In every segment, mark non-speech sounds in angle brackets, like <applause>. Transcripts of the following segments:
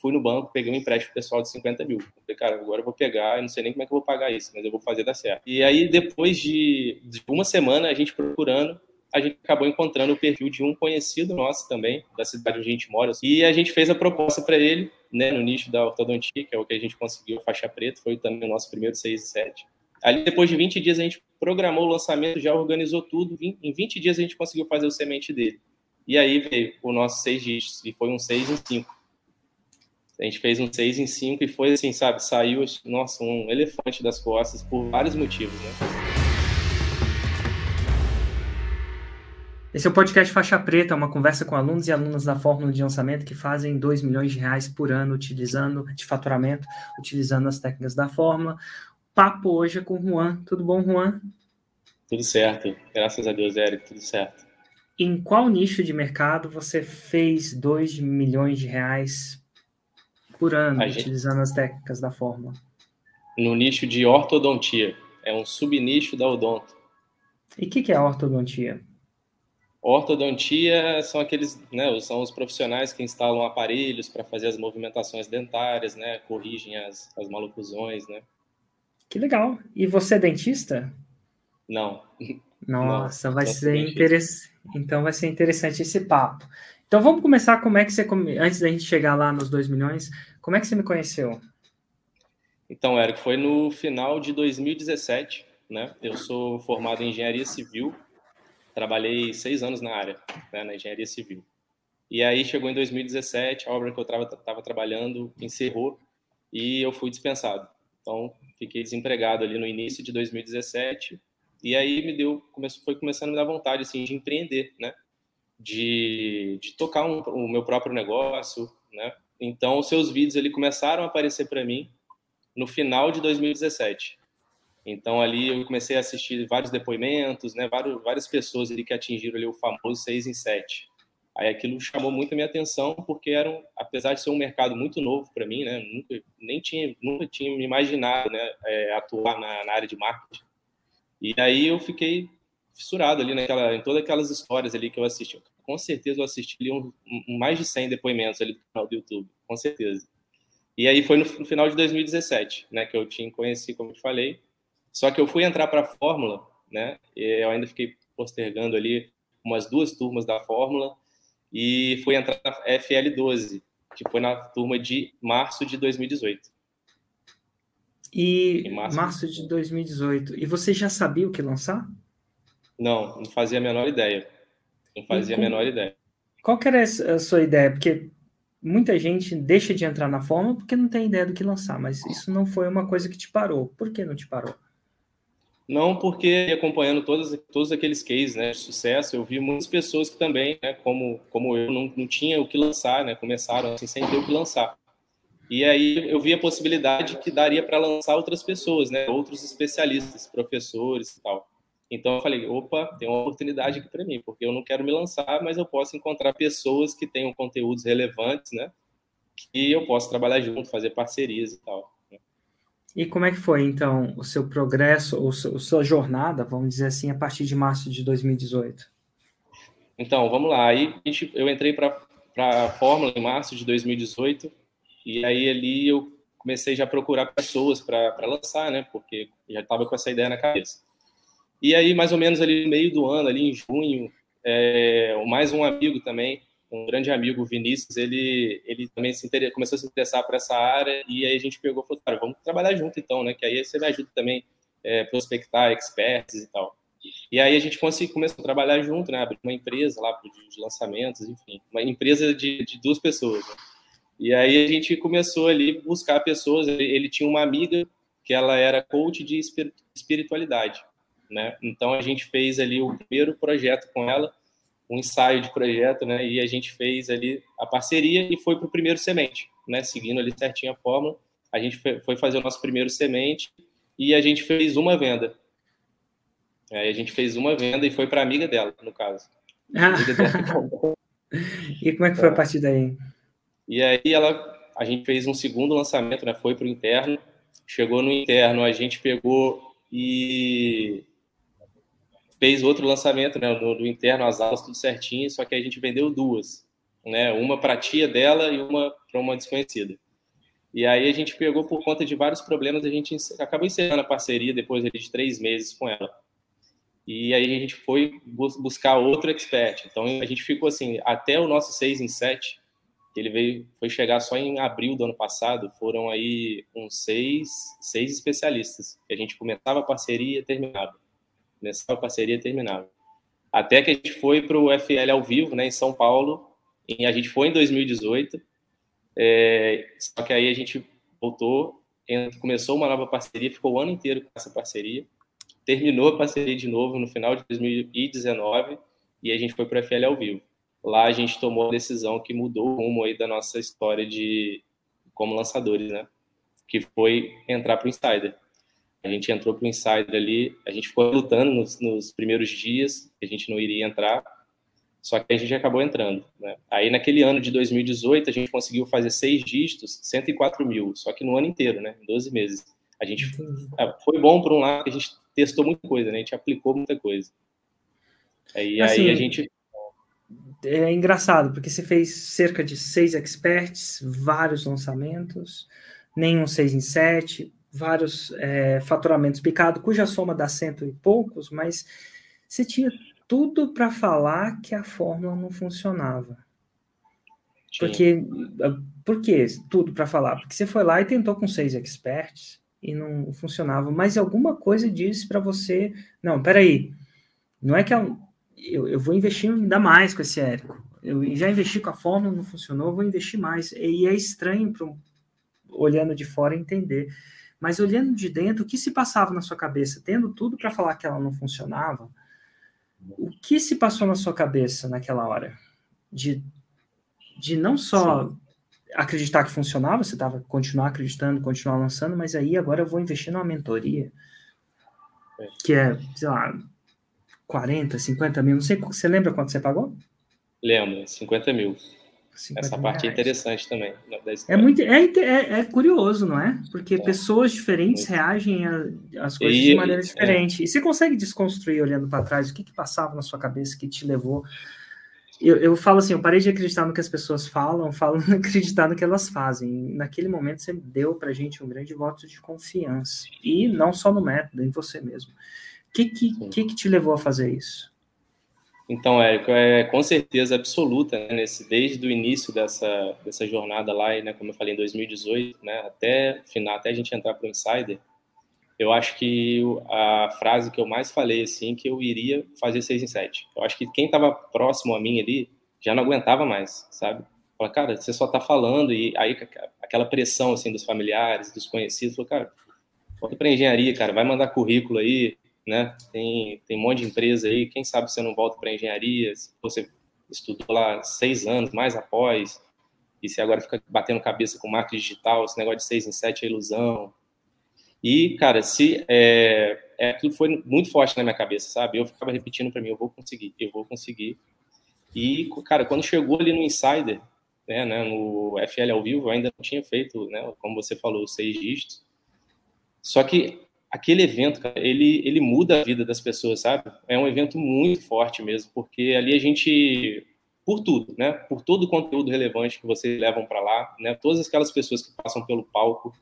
fui no banco, peguei um empréstimo pessoal de 50 mil. Falei, cara, agora eu vou pegar, eu não sei nem como é que eu vou pagar isso, mas eu vou fazer dar certo. E aí, depois de, de uma semana, a gente procurando, a gente acabou encontrando o perfil de um conhecido nosso também, da cidade onde a gente mora. E a gente fez a proposta para ele, né, no nicho da ortodontia, que é o que a gente conseguiu, faixa preta, foi também o nosso primeiro 6 e 7. Ali, depois de 20 dias, a gente programou o lançamento, já organizou tudo. Em 20 dias, a gente conseguiu fazer o semente dele. E aí veio o nosso 6 dígitos, e foi um 6 em 5. A gente fez um 6 em 5 e foi assim, sabe? Saiu, nossa, um elefante das costas por vários motivos, né? Esse é o podcast Faixa Preta, uma conversa com alunos e alunas da fórmula de lançamento que fazem 2 milhões de reais por ano utilizando de faturamento, utilizando as técnicas da fórmula. Papo hoje é com o Juan. Tudo bom, Juan? Tudo certo. Graças a Deus, Eric, tudo certo. Em qual nicho de mercado você fez 2 milhões de reais por ano, gente... utilizando as técnicas da fórmula? No nicho de ortodontia. É um subnicho da odonto. E o que, que é ortodontia? Ortodontia são aqueles, né, são os profissionais que instalam aparelhos para fazer as movimentações dentárias, né, corrigem as, as maloclusões, né. Que legal. E você é dentista? Não. Nossa, Não, vai ser interessante. Então vai ser interessante esse papo. Então vamos começar como é que você antes da gente chegar lá nos 2 milhões, como é que você me conheceu? Então, Érico, foi no final de 2017, né? Eu sou formado em engenharia civil, trabalhei seis anos na área, né, na engenharia civil. E aí chegou em 2017, a obra que eu estava trabalhando encerrou e eu fui dispensado. Então, fiquei desempregado ali no início de 2017 e aí me deu, começou, foi começando a me dar vontade assim de empreender, né? De, de tocar um, o meu próprio negócio, né? Então, os seus vídeos ali começaram a aparecer para mim no final de 2017. Então, ali eu comecei a assistir vários depoimentos, né? Várias pessoas ali que atingiram ali o famoso 6 em 7. Aí aquilo chamou muito a minha atenção, porque era, apesar de ser um mercado muito novo para mim, né? Nunca, nem tinha, nunca tinha me imaginado, né? É, atuar na, na área de marketing. E aí eu fiquei fissurado ali naquela, em todas aquelas histórias ali que eu assisti. Com certeza eu assisti ali um, um, mais de 100 depoimentos ali do canal do YouTube, com certeza. E aí foi no, no final de 2017, né, que eu tinha conhecido, como eu te falei. Só que eu fui entrar para a Fórmula, né, eu ainda fiquei postergando ali umas duas turmas da Fórmula e fui entrar na FL12, que foi na turma de março de 2018. E março, março de 2018. E você já sabia o que lançar? Não, não fazia a menor ideia. Não fazia a menor ideia. Qual que era a sua ideia? Porque muita gente deixa de entrar na forma porque não tem ideia do que lançar, mas isso não foi uma coisa que te parou. Por que não te parou? Não, porque acompanhando todos, todos aqueles cases né, de sucesso, eu vi muitas pessoas que também, né, como, como eu, não, não tinha o que lançar, né, começaram assim, sem ter o que lançar. E aí eu vi a possibilidade que daria para lançar outras pessoas, né? Outros especialistas, professores e tal. Então eu falei, opa, tem uma oportunidade aqui para mim, porque eu não quero me lançar, mas eu posso encontrar pessoas que tenham conteúdos relevantes, né? Que eu posso trabalhar junto, fazer parcerias e tal. E como é que foi, então, o seu progresso, ou a sua jornada, vamos dizer assim, a partir de março de 2018? Então, vamos lá. Aí eu entrei para a Fórmula em março de 2018 e aí ali eu comecei já a procurar pessoas para lançar, né? Porque já estava com essa ideia na cabeça. E aí, mais ou menos ali no meio do ano, ali em junho, é, mais um amigo também, um grande amigo, Vinícius, ele, ele também se inter... começou a se interessar por essa área e aí a gente pegou e falou, cara, vamos trabalhar junto então, né? Que aí você me ajuda também é, prospectar experts e tal. E aí a gente conseguiu, começou a trabalhar junto, né? Abrir uma empresa lá de lançamentos, enfim, uma empresa de, de duas pessoas. Né? E aí a gente começou ali buscar pessoas. Ele tinha uma amiga que ela era coach de espiritualidade, né? Então a gente fez ali o primeiro projeto com ela, um ensaio de projeto, né? E a gente fez ali a parceria e foi para o primeiro semente, né? Seguindo ali certinho a fórmula, a gente foi fazer o nosso primeiro semente e a gente fez uma venda. Aí a gente fez uma venda e foi para amiga dela, no caso. Ah. Dela. <laughs> e como é que foi a partir daí? E aí ela, a gente fez um segundo lançamento, né? Foi para o interno. Chegou no interno, a gente pegou e fez outro lançamento, né? No, no interno, as aulas tudo certinho, só que a gente vendeu duas, né? Uma para a tia dela e uma uma desconhecida. E aí a gente pegou por conta de vários problemas, a gente acabou encerrando a parceria depois de três meses com ela. E aí a gente foi buscar outro expert. Então a gente ficou assim, até o nosso 6 em 7, ele veio, foi chegar só em abril do ano passado, foram aí uns seis, seis especialistas. A gente começava a parceria e terminava. Começava a parceria terminava. Até que a gente foi para o FL ao vivo, né, em São Paulo. E a gente foi em 2018. É, só que aí a gente voltou, começou uma nova parceria, ficou o ano inteiro com essa parceria. Terminou a parceria de novo no final de 2019 e a gente foi para o FL ao vivo lá a gente tomou a decisão que mudou o rumo aí da nossa história de como lançadores, né? Que foi entrar para o Insider. A gente entrou para o Insider ali, a gente ficou lutando nos, nos, primeiros dias, que a gente não iria entrar, só que a gente acabou entrando. Né? Aí naquele ano de 2018, a gente conseguiu fazer seis dígitos, 104 mil, só que no ano inteiro, né? Em 12 meses. A gente é, foi bom por um lado, a gente testou muita coisa, né? A gente aplicou muita coisa. Aí, assim, aí a gente é engraçado, porque você fez cerca de seis experts, vários lançamentos, nenhum seis em sete, vários é, faturamentos picados, cuja soma dá cento e poucos, mas você tinha tudo para falar que a fórmula não funcionava. Porque, por que tudo para falar? Porque você foi lá e tentou com seis experts e não funcionava, mas alguma coisa disse para você, não, peraí, não é que a, eu, eu vou investir ainda mais com esse Érico. Eu já investi com a fórmula, não funcionou, vou investir mais. E é estranho, para olhando de fora, entender. Mas olhando de dentro, o que se passava na sua cabeça, tendo tudo para falar que ela não funcionava, o que se passou na sua cabeça naquela hora? De, de não só Sim. acreditar que funcionava, você estava continuar acreditando, continuar lançando, mas aí agora eu vou investir numa mentoria, é. que é, sei lá, 40, 50 mil, não sei, você lembra quanto você pagou? Lembro, 50 mil. 50 Essa parte é reais. é interessante também. É muito é, é, é, curioso, não é? Porque é. pessoas diferentes reagem às coisas e, de maneira diferente. É. E você consegue desconstruir olhando para trás o que, que passava na sua cabeça que te levou. Eu, eu falo assim, eu parei de acreditar no que as pessoas falam, <laughs> falo em acreditar no que elas fazem. Naquele momento você deu para gente um grande voto de confiança. E não só no método, em você mesmo. O que, que, que, que te levou a fazer isso? Então, Érico, é com certeza absoluta, né, nesse, desde o início dessa, dessa jornada lá, né, como eu falei, em 2018, né, até final, até a gente entrar para o Insider, eu acho que a frase que eu mais falei, assim, que eu iria fazer 6 em 7. Eu acho que quem estava próximo a mim ali já não aguentava mais, sabe? Fala, cara, você só está falando, e aí aquela pressão, assim, dos familiares, dos conhecidos, falou, cara, volta para engenharia, cara, vai mandar currículo aí, né? Tem, tem um monte de empresa aí, quem sabe você não volta para engenharia, você estudou lá seis anos, mais após, e você agora fica batendo cabeça com marketing digital, esse negócio de seis em sete é ilusão. E, cara, se é, é, aquilo foi muito forte na minha cabeça, sabe? Eu ficava repetindo para mim, eu vou conseguir, eu vou conseguir. E, cara, quando chegou ali no Insider, né, né, no FL ao vivo, eu ainda não tinha feito, né, como você falou, seis dígitos. Só que aquele evento, cara, ele, ele muda a vida das pessoas, sabe? É um evento muito forte mesmo, porque ali a gente, por tudo, né? Por todo o conteúdo relevante que vocês levam para lá, né? Todas aquelas pessoas que passam pelo palco,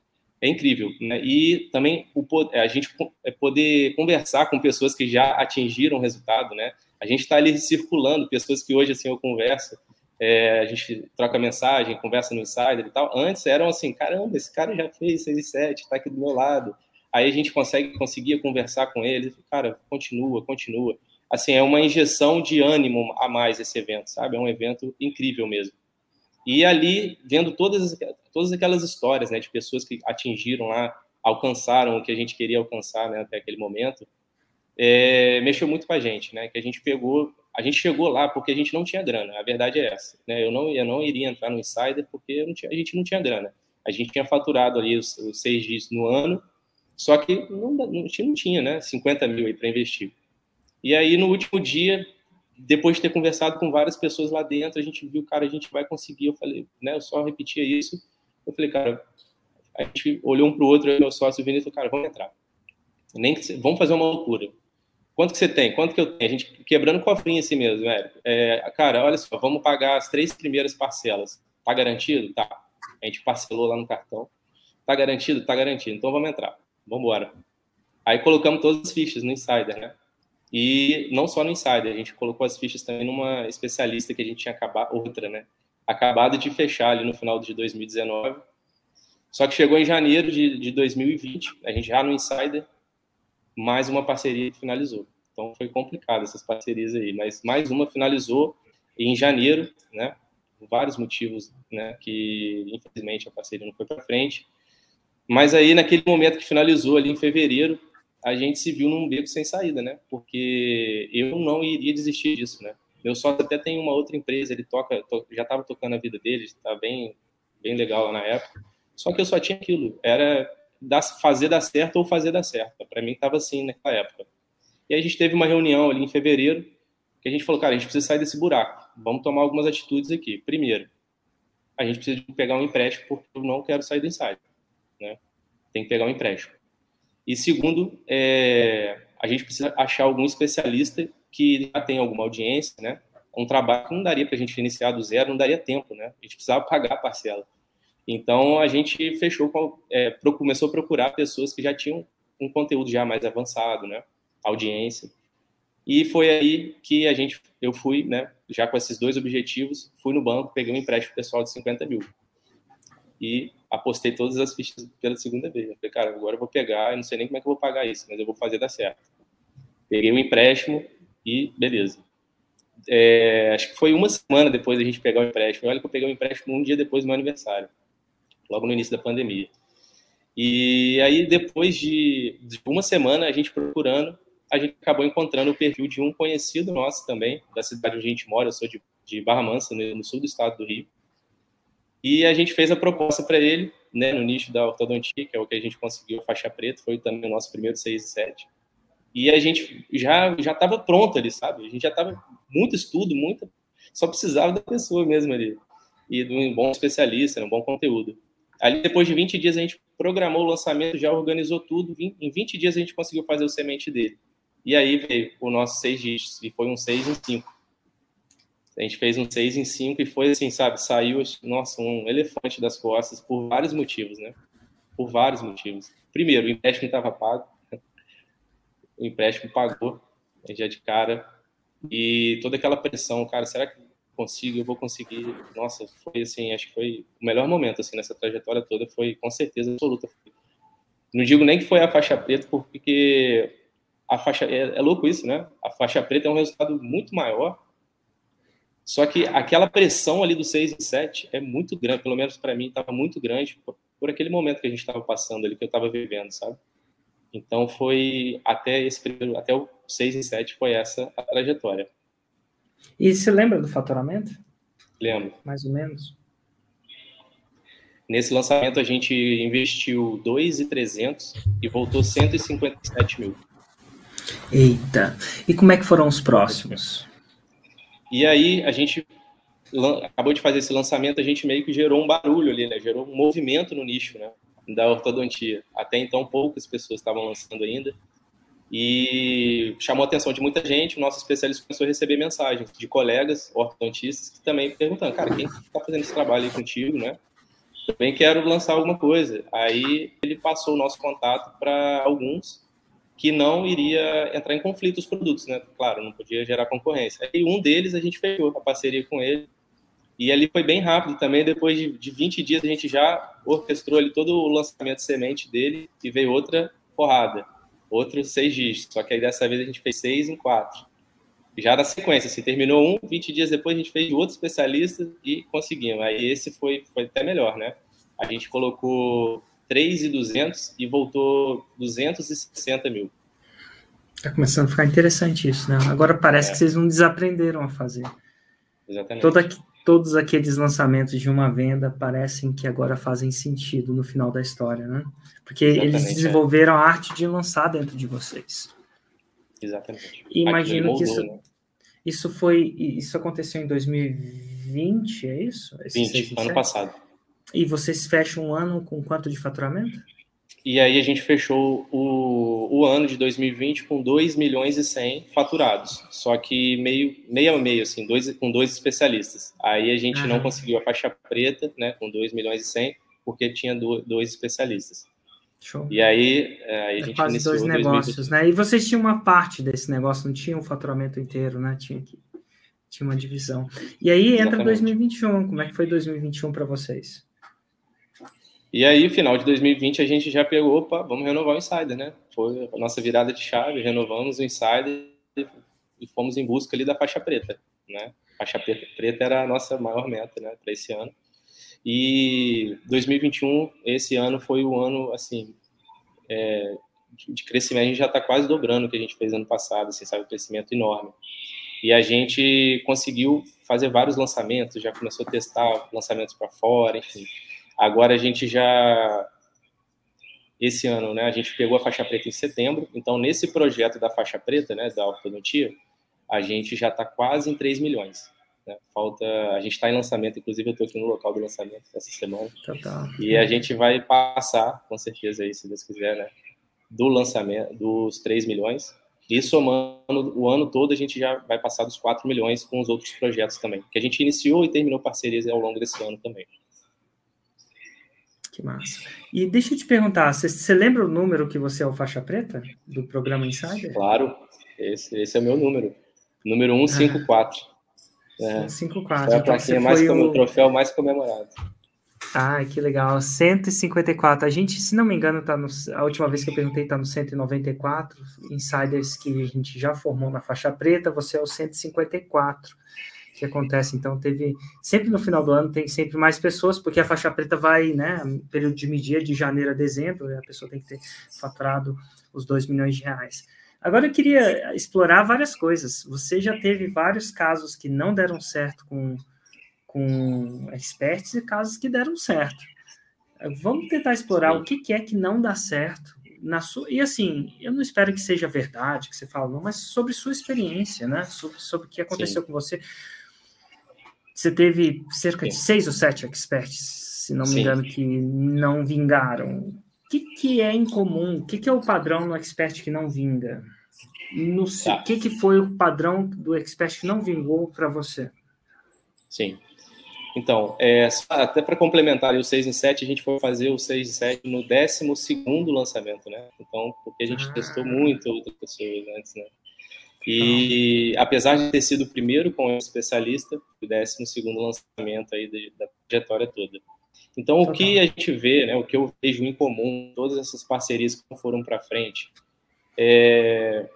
é incrível, né? E também o, a gente é poder conversar com pessoas que já atingiram o resultado, né? A gente está ali circulando, pessoas que hoje, assim, eu converso, é, a gente troca mensagem, conversa no Insider e tal. Antes eram assim, caramba, esse cara já fez 6 e 7, está aqui do meu lado aí a gente consegue conseguia conversar com ele, cara, continua, continua. Assim, é uma injeção de ânimo a mais esse evento, sabe? É um evento incrível mesmo. E ali, vendo todas, todas aquelas histórias, né, de pessoas que atingiram lá, alcançaram o que a gente queria alcançar, né, até aquele momento, é, mexeu muito com a gente, né, que a gente pegou, a gente chegou lá porque a gente não tinha grana, a verdade é essa, né, eu não, eu não iria entrar no Insider porque tinha, a gente não tinha grana, a gente tinha faturado ali os, os seis dias no ano, só que não, não, tinha, né? 50 mil aí para investir. E aí, no último dia, depois de ter conversado com várias pessoas lá dentro, a gente viu, cara, a gente vai conseguir. Eu falei, né? Eu só repetia isso. Eu falei, cara, a gente olhou um para o outro, meu sócio Vinícius, cara, vamos entrar. Nem que, vamos fazer uma loucura. Quanto que você tem? Quanto que eu tenho? A gente quebrando cofrinho assim mesmo, velho. É, cara, olha só, vamos pagar as três primeiras parcelas. Tá garantido? Tá. A gente parcelou lá no cartão. Tá garantido? Tá garantido. Então vamos entrar. Vamos embora. Aí colocamos todas as fichas no Insider, né? E não só no Insider, a gente colocou as fichas também numa especialista que a gente tinha acabado, outra, né? Acabado de fechar ali no final de 2019. Só que chegou em janeiro de, de 2020, a gente já no Insider, mais uma parceria que finalizou. Então foi complicado essas parcerias aí, mas mais uma finalizou em janeiro, né? Por vários motivos, né? Que infelizmente a parceria não foi para frente. Mas aí naquele momento que finalizou ali em fevereiro, a gente se viu num beco sem saída, né? Porque eu não iria desistir disso, né? Meu sócio até tem uma outra empresa, ele toca, to, já estava tocando a vida dele, está bem, bem legal na época. Só que eu só tinha aquilo, era fazer dar certo ou fazer dar certo. Para mim estava assim naquela época. E a gente teve uma reunião ali em fevereiro, que a gente falou, cara, a gente precisa sair desse buraco. Vamos tomar algumas atitudes aqui. Primeiro, a gente precisa pegar um empréstimo porque eu não quero sair do ensaio, né? Tem que pegar um empréstimo. E segundo, é, a gente precisa achar algum especialista que já tem alguma audiência, né? Um trabalho que não daria para a gente iniciar do zero, não daria tempo, né? A gente precisava pagar a parcela. Então a gente fechou, é, começou a procurar pessoas que já tinham um conteúdo já mais avançado, né? Audiência. E foi aí que a gente, eu fui, né? Já com esses dois objetivos, fui no banco, peguei um empréstimo pessoal de 50 mil e apostei todas as fichas pela segunda vez. Eu falei, cara, agora eu vou pegar, eu não sei nem como é que eu vou pagar isso, mas eu vou fazer dar certo. Peguei o um empréstimo e beleza. É, acho que foi uma semana depois da gente pegar o empréstimo. Olha que eu peguei o empréstimo um dia depois do meu aniversário logo no início da pandemia. E aí, depois de, de, uma semana, a gente procurando, a gente acabou encontrando o perfil de um conhecido nosso também, da cidade onde a gente mora, eu sou de, de Barra Mansa, no, no sul do estado do Rio. E a gente fez a proposta para ele, né, no nicho da ortodontia, que é o que a gente conseguiu, faixa preta, foi também o nosso primeiro 6 e 7. E a gente já já estava pronto ali, sabe? A gente já estava muito estudo, muita, só precisava da pessoa mesmo ali e de um bom especialista, um bom conteúdo. Ali, depois de 20 dias, a gente programou o lançamento, já organizou tudo. Em 20 dias, a gente conseguiu fazer o semente dele. E aí veio o nosso 6 dígitos, e foi um 6 em 5. A gente fez um 6 em 5 e foi assim, sabe? Saiu, nossa, um elefante das costas por vários motivos, né? Por vários motivos. Primeiro, o empréstimo estava pago. O empréstimo pagou, já de cara. E toda aquela pressão, cara, será que consigo, eu vou conseguir. Nossa, foi assim, acho que foi o melhor momento assim nessa trajetória toda, foi com certeza absoluta. Não digo nem que foi a faixa preta, porque a faixa é, é louco isso, né? A faixa preta é um resultado muito maior. Só que aquela pressão ali do 6 e 7 é muito grande, pelo menos para mim estava muito grande por, por, aquele momento que a gente estava passando ali, que eu estava vivendo, sabe? Então foi até esse período, até o 6 e 7 foi essa a trajetória. E se lembra do faturamento? Lembro. Mais ou menos. Nesse lançamento a gente investiu 2,300 e voltou 157 mil. Eita! E como é que foram os próximos? E aí a gente acabou de fazer esse lançamento, a gente meio que gerou um barulho ali, né? Gerou um movimento no nicho, né? Da ortodontia. Até então poucas pessoas estavam lançando ainda e chamou a atenção de muita gente. O nosso especialista começou a receber mensagens de colegas ortodontistas que também perguntando, cara, quem está fazendo esse trabalho aí contigo, né? Também quero lançar alguma coisa. Aí ele passou o nosso contato para alguns que não iria entrar em conflito os produtos, né? Claro, não podia gerar concorrência. E um deles a gente fechou a parceria com ele. E ali foi bem rápido também. Depois de, de 20 dias a gente já orquestrou ali todo o lançamento de semente dele e veio outra porrada outros seis dígitos. Só que aí dessa vez a gente fez seis em quatro. Já na sequência, assim, terminou um, 20 dias depois a gente fez outro especialista e conseguimos. Aí esse foi, foi até melhor, né? A gente colocou 3,200 e voltou 260 mil. Tá começando a ficar interessante isso, né? Agora parece é. que vocês não desaprenderam a fazer. Exatamente. Toda, todos aqueles lançamentos de uma venda parecem que agora fazem sentido no final da história, né? Porque Exatamente, eles é. desenvolveram é. a arte de lançar dentro de vocês. Exatamente. E imagino moldou, que isso, né? isso foi. Isso aconteceu em 2020, é isso? Esse 20, ano passado. E vocês fecham um ano com quanto de faturamento? E aí a gente fechou o, o ano de 2020 com 2 milhões e 100 faturados. Só que meio, meio a meio, assim, dois, com dois especialistas. Aí a gente não conseguiu a faixa preta, né, com 2 milhões e 100, porque tinha dois especialistas. Show. E aí, é, aí a é gente quase iniciou dois negócios, né? E vocês tinham uma parte desse negócio, não tinha um faturamento inteiro, né? Tinha que tinha uma divisão. E aí entra Exatamente. 2021. Como é que foi 2021 para vocês? E aí, final de 2020, a gente já pegou, opa, vamos renovar o Insider, né? Foi a nossa virada de chave, renovamos o Insider e fomos em busca ali da faixa preta, né? Faixa preta era a nossa maior meta, né, para esse ano. E 2021, esse ano foi o ano, assim, é, de crescimento. A gente já está quase dobrando o que a gente fez ano passado, assim, sabe? Um crescimento enorme. E a gente conseguiu fazer vários lançamentos, já começou a testar lançamentos para fora, enfim. Agora a gente já esse ano, né, a gente pegou a faixa preta em setembro, então nesse projeto da faixa preta, né, da ortodontia, a gente já está quase em 3 milhões. Né? Falta, a gente está em lançamento, inclusive eu estou aqui no local do lançamento essa semana. Tá, tá. E a gente vai passar, com certeza aí, se Deus quiser, né, do lançamento dos 3 milhões. E somando o ano todo, a gente já vai passar dos 4 milhões com os outros projetos também, que a gente iniciou e terminou parcerias ao longo desse ano também. Que massa. E deixa eu te perguntar, você, lembra o número que você é o faixa preta do programa Insider? Claro, esse, esse é o meu número. Número 154. Ah, é, 154. Foi a plaquinha então, mais o... o troféu mais comemorado. Ah, que legal. 154. A gente, se não me engano, tá no, a última vez que eu perguntei tá no 194. Insiders que a gente já formou na faixa preta, você é o 154 que acontece. Então, teve sempre no final do ano tem sempre mais pessoas, porque a faixa preta vai, né? Período de media de janeiro a dezembro, a pessoa tem que ter faturado os 2 milhões de reais. Agora eu queria explorar várias coisas. Você já teve vários casos que não deram certo com, com experts e casos que deram certo. Vamos tentar explorar o que, que é que não dá certo na sua, e assim, eu não espero que seja verdade que você fala, não, mas sobre sua experiência, né? Sobre, sobre o que aconteceu Sim. com você. Você teve cerca Sim. de seis ou sete experts, se não me Sim. engano, que não vingaram. O que, que é incomum? O que, que é o padrão no expert que não vinga? No, tá. O que, que foi o padrão do expert que não vingou para você? Sim. Então, é, até para complementar o 6 em 7, a gente foi fazer o 6 em 7 no 12 lançamento, né? Então, porque a gente ah. testou muito outras pessoas antes, né? E apesar de ter sido o primeiro com o especialista, o décimo segundo lançamento aí da trajetória toda. Então, o que a gente vê, né, o que eu vejo em comum, todas essas parcerias que foram para frente, é...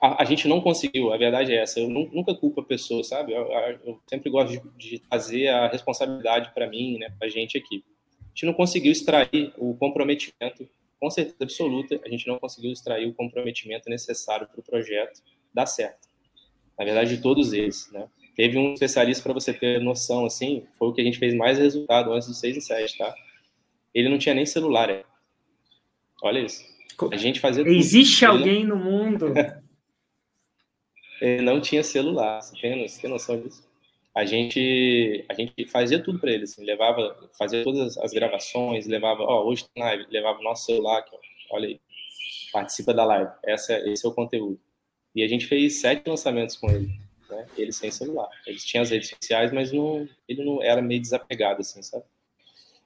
a, a, gente não conseguiu, a verdade é essa, eu nunca culpo a pessoa, sabe? Eu, eu sempre gosto de, de trazer a responsabilidade para mim, né, para a gente aqui. A gente não conseguiu extrair o comprometimento com certeza absoluta, a gente não conseguiu extrair o comprometimento necessário para o projeto dar certo. Na verdade, de todos eles, né? Teve um especialista para você ter noção, assim, foi o que a gente fez mais resultado antes do 6 e 7, tá? Ele não tinha nem celular, é. Olha isso. A gente fazia Existe tudo. alguém no mundo? <laughs> Ele não tinha celular, você tem, você tem noção disso? A gente a gente fazia tudo para ele, assim, levava, fazia todas as gravações, levava, ó, hoje tem live, levava o nosso celular, ó, olha aí, participa da live, essa, esse é o conteúdo. E a gente fez sete lançamentos com ele, né? Ele sem celular. Ele tinha as redes sociais, mas não, ele não era meio desapegado, assim, sabe?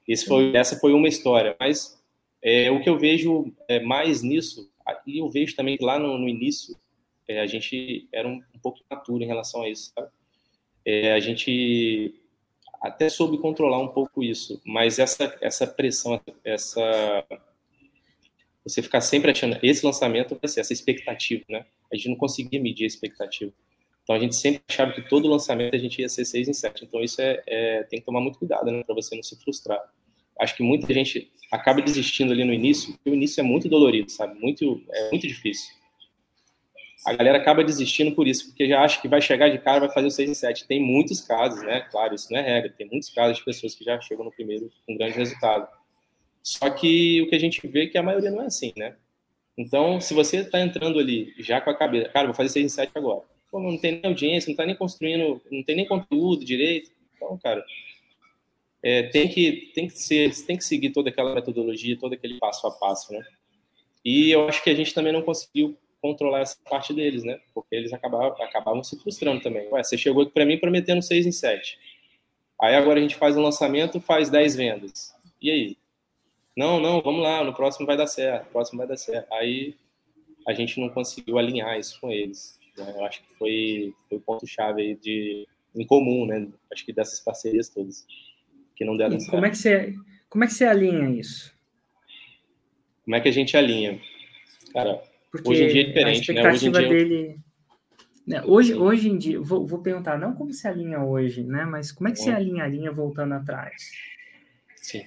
Esse foi, essa foi uma história, mas é, o que eu vejo é, mais nisso, e eu vejo também que lá no, no início, é, a gente era um, um pouco maturo em relação a isso, sabe? É, a gente até soube controlar um pouco isso, mas essa, essa pressão, essa você ficar sempre achando esse lançamento vai ser essa expectativa, né? A gente não conseguia medir a expectativa. Então a gente sempre achava que todo lançamento a gente ia ser 6 em 7. Então isso é, é tem que tomar muito cuidado, né, para você não se frustrar. Acho que muita gente acaba desistindo ali no início, porque o início é muito dolorido, sabe? Muito é muito difícil a galera acaba desistindo por isso, porque já acha que vai chegar de cara vai fazer o 6 em 7. Tem muitos casos, né? Claro, isso não é regra, tem muitos casos de pessoas que já chegam no primeiro com grande resultado. Só que o que a gente vê é que a maioria não é assim, né? Então, se você está entrando ali já com a cabeça, cara, vou fazer 6 em 7 agora. Pô, não tem nem audiência, não está nem construindo, não tem nem conteúdo direito. Então, cara, é, tem que tem que ser, tem que seguir toda aquela metodologia, todo aquele passo a passo, né? E eu acho que a gente também não conseguiu controlar essa parte deles, né? Porque eles acabavam, acabavam se frustrando também. Ué, você chegou aqui para mim prometendo 6 em 7. Aí agora a gente faz um lançamento, faz 10 vendas. E aí? Não, não, vamos lá, no próximo vai dar certo, próximo vai dar certo. Aí a gente não conseguiu alinhar isso com eles. Né? Eu acho que foi, foi o ponto-chave aí de, em comum, né? Acho que dessas parcerias todas, que não deram e certo. Como é, que você, como é que você alinha isso? Como é que a gente alinha? Cara, Porque hoje em dia é diferente, né? Hoje dia... dele... Né, hoje, hoje em dia, vou, vou, perguntar, não como se alinha hoje, né? Mas como é que você alinharia voltando atrás? Sim.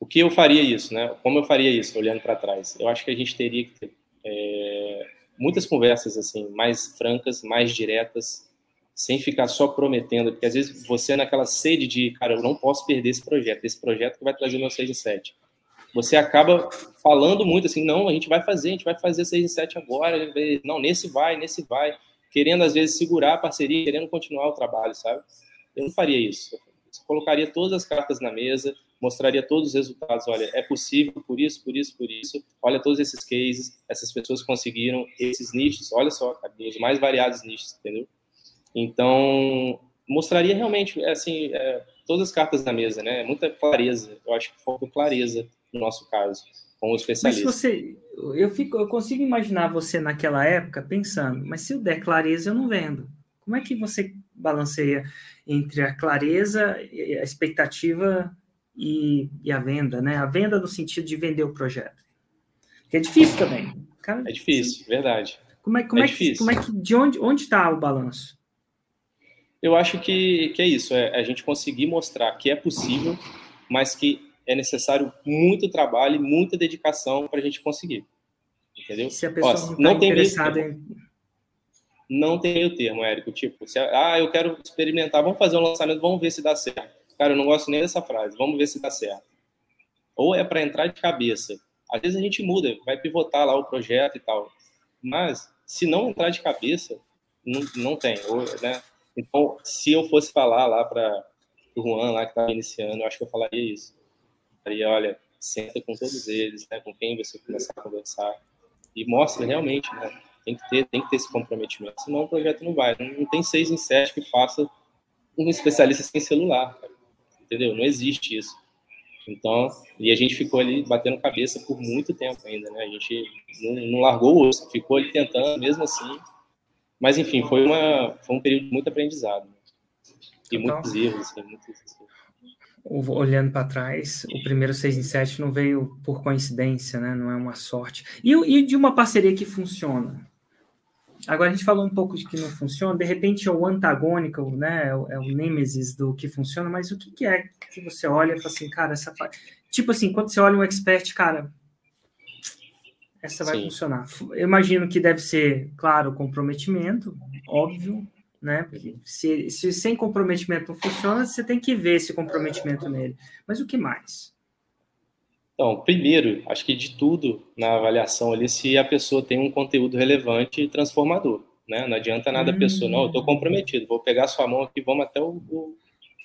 O que eu faria isso, né? Como eu faria isso, olhando para trás? Eu acho que a gente teria que ter é, muitas conversas assim, mais francas, mais diretas, sem ficar só prometendo, porque às vezes você naquela sede de, cara, eu não posso perder esse projeto, esse projeto que vai trazer o meu 6 em 7 você acaba falando muito assim, não, a gente vai fazer, a gente vai fazer 6 em 7 agora, não, nesse vai, nesse vai, querendo às vezes segurar a parceria, querendo continuar o trabalho, sabe? Eu não faria isso. Eu colocaria todas as cartas na mesa, mostraria todos os resultados, olha, é possível por isso, por isso, por isso, olha todos esses cases, essas pessoas conseguiram esses nichos, olha só, os mais variados nichos, entendeu? Então, mostraria realmente, assim, é, todas as cartas na mesa, né? Muita clareza, eu acho que falta clareza no nosso caso, com o especialista. Mas você, eu, fico, eu consigo imaginar você naquela época pensando, mas se eu der clareza, eu não vendo. Como é que você balanceia entre a clareza, a expectativa e, e a venda, né? A venda no sentido de vender o projeto. Que é difícil também. Cara, é difícil, assim, verdade. Como é, como é, é que, como é que, de onde onde está o balanço? Eu acho que, que é isso, é a gente conseguir mostrar que é possível, mas que é necessário muito trabalho e muita dedicação para a gente conseguir. Entendeu? Se a pessoa Ó, não, tá tem interessada em... Não tem meio termo, Érico. Tipo, se, ah, eu quero experimentar, vamos fazer um lançamento, vamos ver se dá certo. Cara, eu não gosto nem dessa frase, vamos ver se dá certo. Ou é para entrar de cabeça. Às vezes a gente muda, vai pivotar lá o projeto e tal. Mas, se não entrar de cabeça, não, não tem. Ou, né? Então, se eu fosse falar lá para o Juan, lá que estava iniciando, eu acho que eu falaria isso Aí, olha, senta com todos eles, né, com quem você começar a conversar e mostra realmente, né, tem que ter, tem que ter esse comprometimento, senão o projeto não vai. Não, tem seis em sete que faça um especialista sem celular, cara. entendeu? Não existe isso. Então, e a gente ficou ali batendo cabeça por muito tempo ainda, né? A gente não, não largou o osso, ficou ali tentando, mesmo assim. Mas, enfim, foi, uma, foi um período muito aprendizado. Né? E então, muitos erros, assim, muitos olhando para trás, o primeiro 6 em 7 não veio por coincidência, né? Não é uma sorte. E, e, de uma parceria que funciona. Agora a gente falou um pouco de que não funciona, de repente é o antagônico, né? É o, é o nêmesis do que funciona, mas o que, que é que você olha e fala assim, cara, essa Tipo assim, quando você olha um expert, cara, essa vai Sim. funcionar. Eu imagino que deve ser, claro, comprometimento, óbvio, né? Porque se, se sem comprometimento não funciona, você tem que ver esse comprometimento nele. Mas o que mais? Então, primeiro, acho que de tudo na avaliação ali, se a pessoa tem um conteúdo relevante e transformador, né? Não adianta nada a pessoa, não, eu estou comprometido, vou pegar sua mão aqui, vamos até o, o,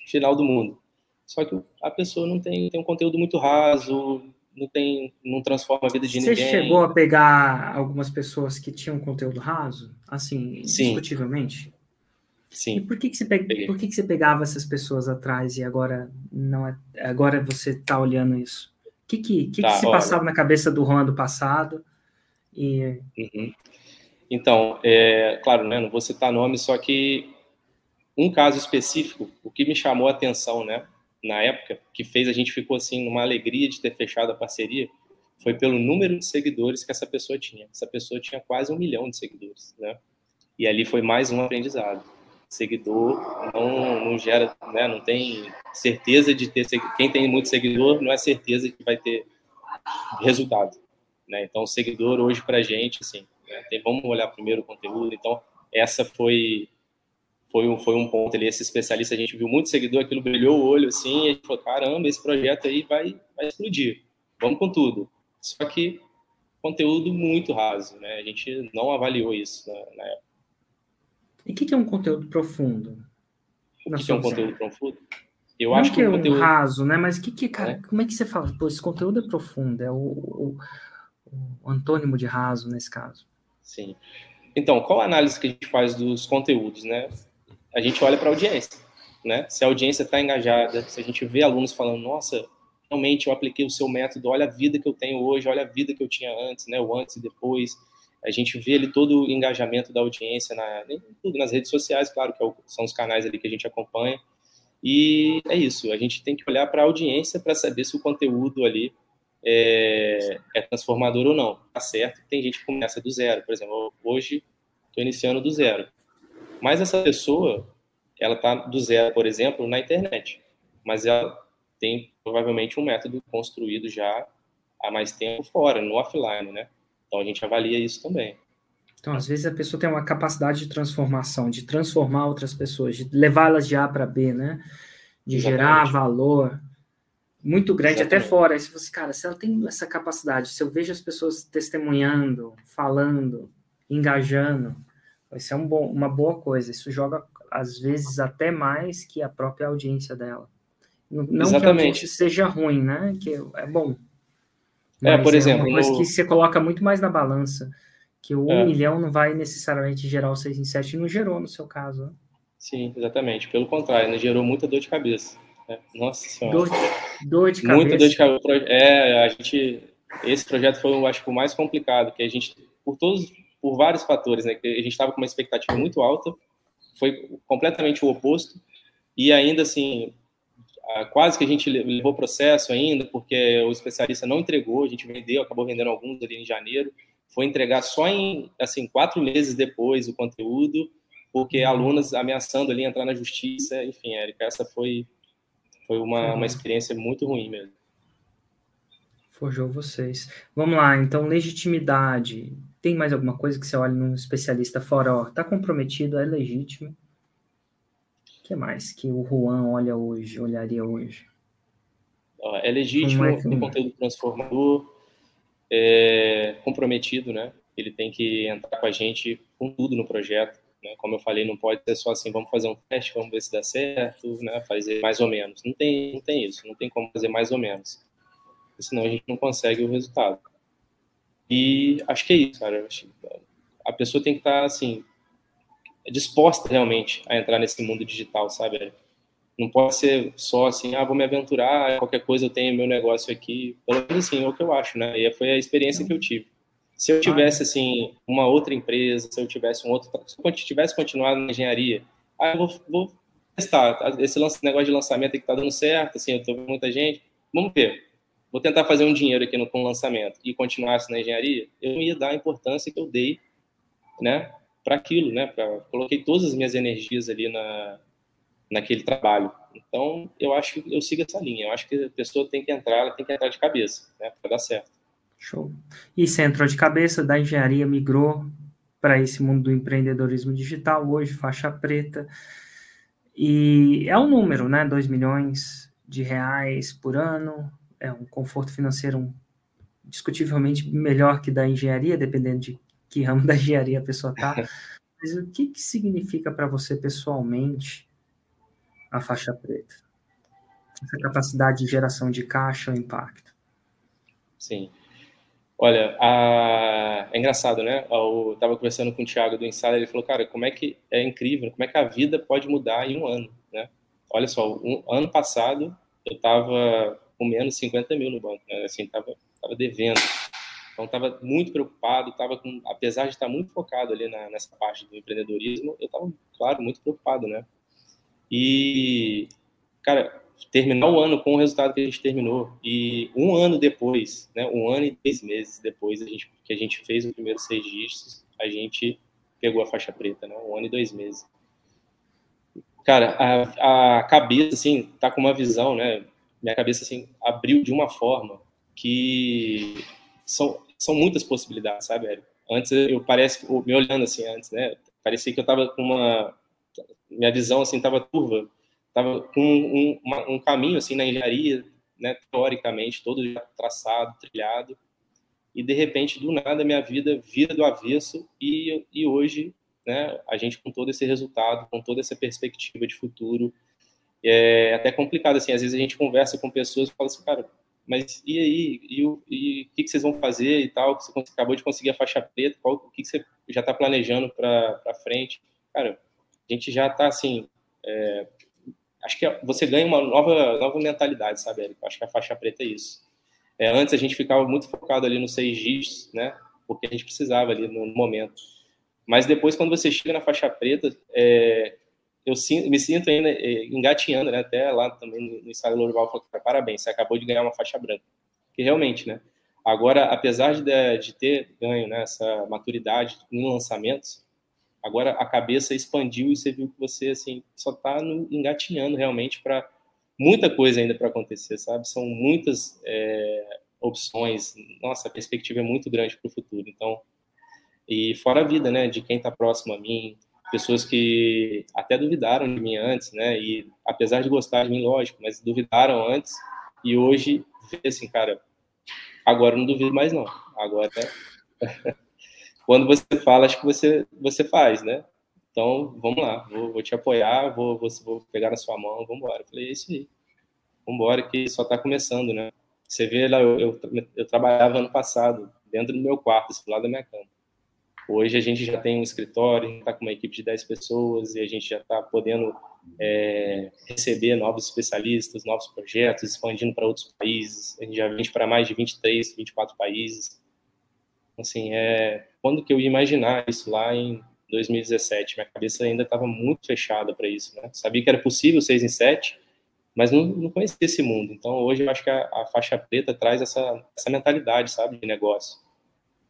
final do mundo. Só que a pessoa não tem, tem um conteúdo muito raso, não tem, não transforma a vida de Você ninguém. Você chegou a pegar algumas pessoas que tinham conteúdo raso, assim, Sim. indiscutivelmente? Sim. E por que, que, você, pe... por que, que você pegava essas pessoas atrás e agora não é... agora você está olhando isso? O que, que, que, tá, que se olha... passava na cabeça do Juan do passado? E... Uhum. Então, é, claro, né, não vou citar nome, só que um caso específico, o que me chamou a atenção, né, na época, que fez a gente ficou assim numa alegria de ter fechado a parceria, foi pelo número de seguidores que essa pessoa tinha. Essa pessoa tinha quase um milhão de seguidores, né? E ali foi mais um aprendizado seguidor não, não gera, né, não tem certeza de ter quem tem muito seguidor não é certeza que vai ter resultado, né? Então, seguidor hoje para gente, assim, né, tem, vamos olhar primeiro o conteúdo. Então, essa foi foi um, foi um ponto ali. Esse especialista, a gente viu muito seguidor, aquilo brilhou o olho assim, e a gente falou: caramba, esse projeto aí vai, vai explodir, vamos com tudo. Só que conteúdo muito raso, né? A gente não avaliou isso na, na época. E o que, que, é um conteúdo profundo? O que, que é um conteúdo profundo? Eu Não acho que, que é um conteúdo... raso, né? Mas que, que cara, é. como é que você fala? Pô, esse conteúdo é profundo, é o, o, o antônimo de raso nesse caso. Sim. Então, qual a análise que a gente faz dos conteúdos, né? A gente olha para a audiência, né? Se a audiência está engajada, se a gente vê alunos falando, nossa, realmente eu apliquei o seu método, olha a vida que eu tenho hoje, olha a vida que eu tinha antes, né? O antes e depois. A gente vê ali todo o engajamento da audiência na, nas redes sociais, claro que é são os canais ali que a gente acompanha. E é isso, a gente tem que olhar para a audiência para saber se o conteúdo ali é, é, transformador ou não. Tá certo tem gente que começa do zero, por exemplo, hoje estou iniciando do zero. Mas essa pessoa, ela está do zero, por exemplo, na internet. Mas ela tem provavelmente um método construído já há mais tempo fora, no offline, né? Então a gente avalia isso também. Então, às vezes a pessoa tem uma capacidade de transformação, de transformar outras pessoas, de levá-las de A para B, né? De Exatamente. gerar valor muito grande Exatamente. até fora. Aí você fala assim, cara, se ela tem essa capacidade, se eu vejo as pessoas testemunhando, falando, engajando, vai ser um bom, uma boa coisa. Isso joga, às vezes, até mais que a própria audiência dela. Não Exatamente. que a audiência seja ruim, né? Que é bom. É, por exemplo. É uma coisa no... que você coloca muito mais na balança. Que o é. um milhão não vai necessariamente gerar o 6 em 7 e não gerou no seu caso. Né? Sim, exatamente. Pelo contrário, né? gerou muita dor de cabeça. Né? Nossa senhora. Dor, dor de cabeça. Muita dor de cabeça. É, a gente. Esse projeto foi, eu acho, o mais complicado, que a gente, por todos, por vários fatores, né? Que a gente estava com uma expectativa muito alta, foi completamente o oposto, e ainda assim, quase que a gente levou processo ainda, porque o especialista não entregou, a gente vendeu, acabou vendendo alguns ali em janeiro, foi entregar só em, assim, quatro meses depois o conteúdo, porque uhum. alunas ameaçando ali entrar na justiça, enfim, Érica, essa foi, foi uma, uhum. uma experiência muito ruim mesmo. Forjou vocês. Vamos lá, então, legitimidade. Tem mais alguma coisa que você olha num especialista fora, ó, tá comprometido, é legítimo, o que mais que o Juan olha hoje, olharia hoje? É legítimo, é que... tem conteúdo transformador, é comprometido, né? Ele tem que entrar com a gente com tudo no projeto. Né? Como eu falei, não pode ser só assim, vamos fazer um teste, vamos ver se dá certo, né? Fazer mais ou menos. Não tem, não tem isso, não tem como fazer mais ou menos. Senão a gente não consegue o resultado. E acho que é isso, cara. A pessoa tem que estar assim disposta realmente a entrar nesse mundo digital, sabe? Não pode ser só assim, ah, vou me aventurar, qualquer coisa eu tenho meu negócio aqui. Pelo menos assim, é o que eu acho, né? E foi a experiência que eu tive. Se eu tivesse, assim, uma outra empresa, se eu tivesse um outro... Se eu tivesse continuado na engenharia, ah, eu vou, vou testar. Esse negócio de lançamento que tá dando certo, assim, eu tô vendo muita gente. Vamos ver. Vou tentar fazer um dinheiro aqui no, com o lançamento e continuasse na engenharia, eu ia dar a importância que eu dei, né? Para aquilo, né? Pra, coloquei todas as minhas energias ali na, naquele trabalho. Então, eu acho que eu sigo essa linha. Eu acho que a pessoa tem que entrar, ela tem que entrar de cabeça, né? Para dar certo. Show. E você entrou de cabeça, da engenharia migrou para esse mundo do empreendedorismo digital, hoje faixa preta. E é um número, né? 2 milhões de reais por ano, é um conforto financeiro discutivelmente melhor que da engenharia, dependendo de que ramo da engenharia a pessoa está, mas o que, que significa para você pessoalmente a faixa preta? Essa capacidade de geração de caixa ou impacto? Sim. Olha, a... é engraçado, né? Eu estava conversando com o Thiago do Insider, ele falou, cara, como é que é incrível, como é que a vida pode mudar em um ano, né? Olha só, um ano passado eu estava com menos 50 mil no banco, né? Assim, estava tava devendo. Então, estava muito preocupado, estava com, apesar de estar muito focado ali na, nessa parte do empreendedorismo, eu estava, claro, muito preocupado, né? E, cara, terminar o ano com o resultado que a gente terminou e um ano depois, né, um ano e três meses depois a gente, que a gente fez o primeiro seis dígitos, a gente pegou a faixa preta, né, um ano e dois meses. Cara, a, a cabeça, assim, tá com uma visão, né, minha cabeça, assim, abriu de uma forma que são, são muitas possibilidades, sabe, Érico? Antes eu parece, me olhando assim antes, né? Parecia que eu tava com uma minha visão assim tava turva, tava com um, um caminho assim na engenharia, né, teoricamente todo traçado, trilhado. E de repente, do nada, minha vida vira do avesso e, e hoje, né, a gente com todo esse resultado, com toda essa perspectiva de futuro, é até complicado, assim, às vezes a gente conversa com pessoas e fala assim, cara, mas e aí? E o, e que, que vocês vão fazer e tal? Você acabou de conseguir a faixa preta, qual, o que, que você já está planejando para frente? Cara, a gente já está assim. É, acho que você ganha uma nova, nova mentalidade, sabe, Érico? Acho que a faixa preta é isso. É, antes a gente ficava muito focado ali nos seis dígitos, né? Porque a gente precisava ali no momento. Mas depois, quando você chega na faixa preta, é, eu me sinto ainda é, engatinhando, né? Até lá também no ensaio Lorival falou, parabéns, você acabou de ganhar uma faixa branca. Que realmente, né? Agora, apesar de, de ter ganho né, essa maturidade em lançamentos, agora a cabeça expandiu e você viu que você assim só está engatinhando realmente para muita coisa ainda para acontecer, sabe? São muitas é, opções. Nossa, a perspectiva é muito grande para o futuro. Então, e fora a vida, né? De quem está próximo a mim, pessoas que até duvidaram de mim antes, né? E apesar de gostar de mim, lógico, mas duvidaram antes e hoje vê assim, cara, agora não duvido mais não. Agora <laughs> quando você fala, acho que você você faz, né? Então, vamos lá, vou, vou te apoiar, vou, vou, vou, pegar na sua mão, vamos embora. Falei, é isso aí. Vamos embora que só está começando, né? Você vê lá, eu, eu, eu, trabalhava ano passado, dentro do meu quarto, assim, do lado da minha cama. Hoje a gente já tem um escritório, está com uma equipe de 10 pessoas e a gente já está podendo é, receber novos especialistas, novos projetos, expandindo para outros países. A gente já vende para mais de 23, 24 países. Assim, é, quando que eu ia imaginar isso lá em 2017? Minha cabeça ainda estava muito fechada para isso. Né? Sabia que era possível 6 em 7, mas não, não conhecia esse mundo. Então, hoje eu acho que a, a faixa preta traz essa, essa mentalidade, sabe, de negócio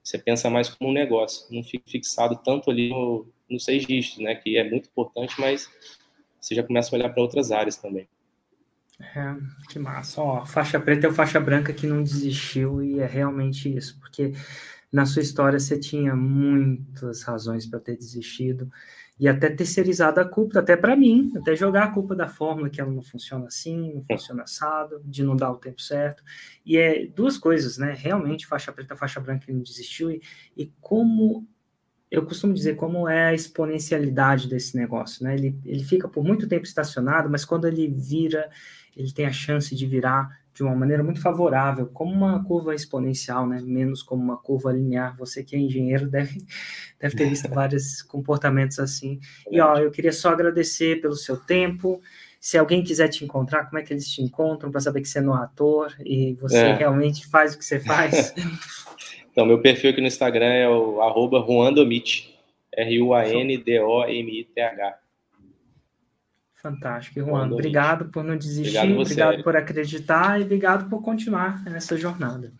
você pensa mais como um negócio, não fica fixado tanto ali no, seis dígitos, né? Que é muito importante, mas você já começa a olhar para outras áreas também. É, que massa. Ó, faixa preta é o faixa branca que não desistiu e é realmente isso, porque na sua história você tinha muitas razões para ter desistido e até terceirizado a culpa, até para mim, até jogar a culpa da fórmula que ela não funciona assim, não funciona assado, de não dar o tempo certo. E é duas coisas, né? Realmente, faixa preta, faixa branca não desistiu, e, e como eu costumo dizer como é a exponencialidade desse negócio, né? Ele, ele fica por muito tempo estacionado, mas quando ele vira, ele tem a chance de virar de uma maneira muito favorável, como uma curva exponencial, né? menos como uma curva linear. Você que é engenheiro deve, <laughs> deve ter visto vários <laughs> comportamentos assim. E ó, eu queria só agradecer pelo seu tempo. Se alguém quiser te encontrar, como é que eles te encontram para saber que você não é ator e você é. realmente faz o que você faz? <laughs> então, meu perfil aqui no Instagram é o arroba Ruandomit, R-U-A-N-D-O-M-I-T-H. Fantástico. E Juan, obrigado por não desistir, obrigado, você, obrigado por acreditar e obrigado por continuar nessa jornada.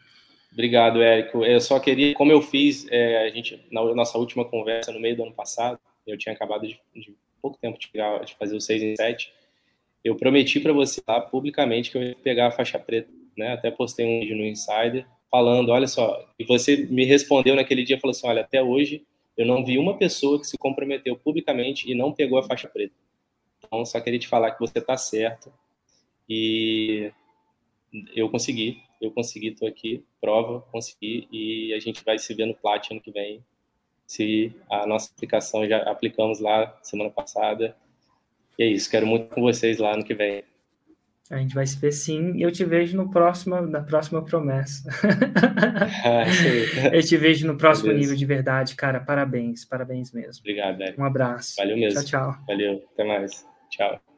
Obrigado, Érico. Eu só queria, como eu fiz, é, a gente na nossa última conversa no meio do ano passado, eu tinha acabado de, de pouco tempo de, de, fazer o 6 em 7, eu prometi para você lá publicamente que eu ia pegar a faixa preta, né? Até postei um vídeo no Insider falando, olha só, e você me respondeu naquele dia, falou assim, olha, até hoje eu não vi uma pessoa que se comprometeu publicamente e não pegou a faixa preta. Só queria te falar que você está certo. E eu consegui, eu consegui, estou aqui, prova, consegui, e a gente vai se ver no Plat ano que vem, se a nossa aplicação já aplicamos lá semana passada. E é isso, quero muito com vocês lá ano que vem. A gente vai se ver sim, e eu te vejo no próximo, na próxima promessa. <laughs> Ah, eu te vejo no próximo Beleza. nível de verdade, cara. Parabéns, parabéns mesmo. Obrigado, velho. Um abraço. Valeu mesmo. Tchau, tchau. Valeu, até mais. Ciao.